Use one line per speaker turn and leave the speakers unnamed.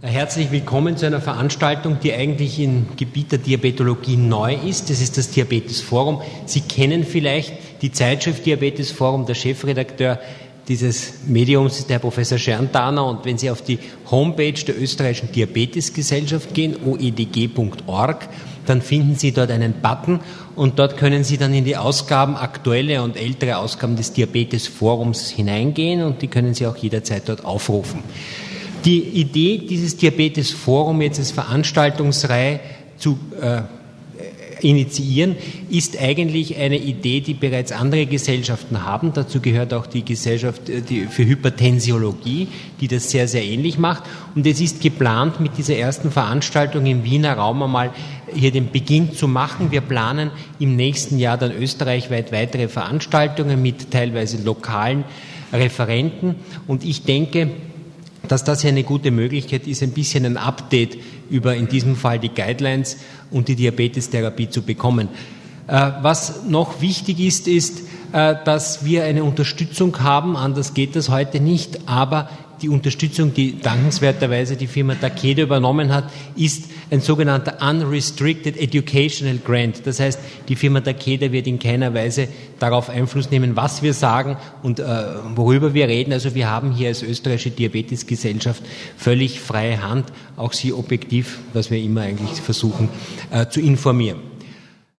Herzlich willkommen zu einer Veranstaltung, die eigentlich im Gebiet der Diabetologie neu ist. Das ist das Diabetes Forum. Sie kennen vielleicht die Zeitschrift Diabetes Forum. Der Chefredakteur dieses Mediums ist der Professor Scherntaner. Und wenn Sie auf die Homepage der österreichischen Diabetesgesellschaft gehen, oedg.org, dann finden Sie dort einen Button und dort können Sie dann in die Ausgaben, aktuelle und ältere Ausgaben des Diabetes Forums hineingehen und die können Sie auch jederzeit dort aufrufen. Die Idee dieses Diabetes Forum jetzt als Veranstaltungsreihe zu äh, initiieren, ist eigentlich eine Idee, die bereits andere Gesellschaften haben. Dazu gehört auch die Gesellschaft äh, für Hypertensiologie, die das sehr, sehr ähnlich macht. Und es ist geplant, mit dieser ersten Veranstaltung im Wiener Raum einmal hier den Beginn zu machen. Wir planen im nächsten Jahr dann österreichweit weitere Veranstaltungen mit teilweise lokalen Referenten. Und ich denke, dass das hier eine gute Möglichkeit ist, ein bisschen ein Update über in diesem Fall die Guidelines und die Diabetestherapie zu bekommen. Äh, was noch wichtig ist, ist, äh, dass wir eine Unterstützung haben, anders geht das heute nicht, aber die Unterstützung, die dankenswerterweise die Firma Takeda übernommen hat, ist ein sogenannter Unrestricted Educational Grant. Das heißt, die Firma Takeda wird in keiner Weise darauf Einfluss nehmen, was wir sagen und äh, worüber wir reden. Also wir haben hier als österreichische Diabetesgesellschaft völlig freie Hand, auch Sie objektiv, was wir immer eigentlich versuchen, äh, zu informieren.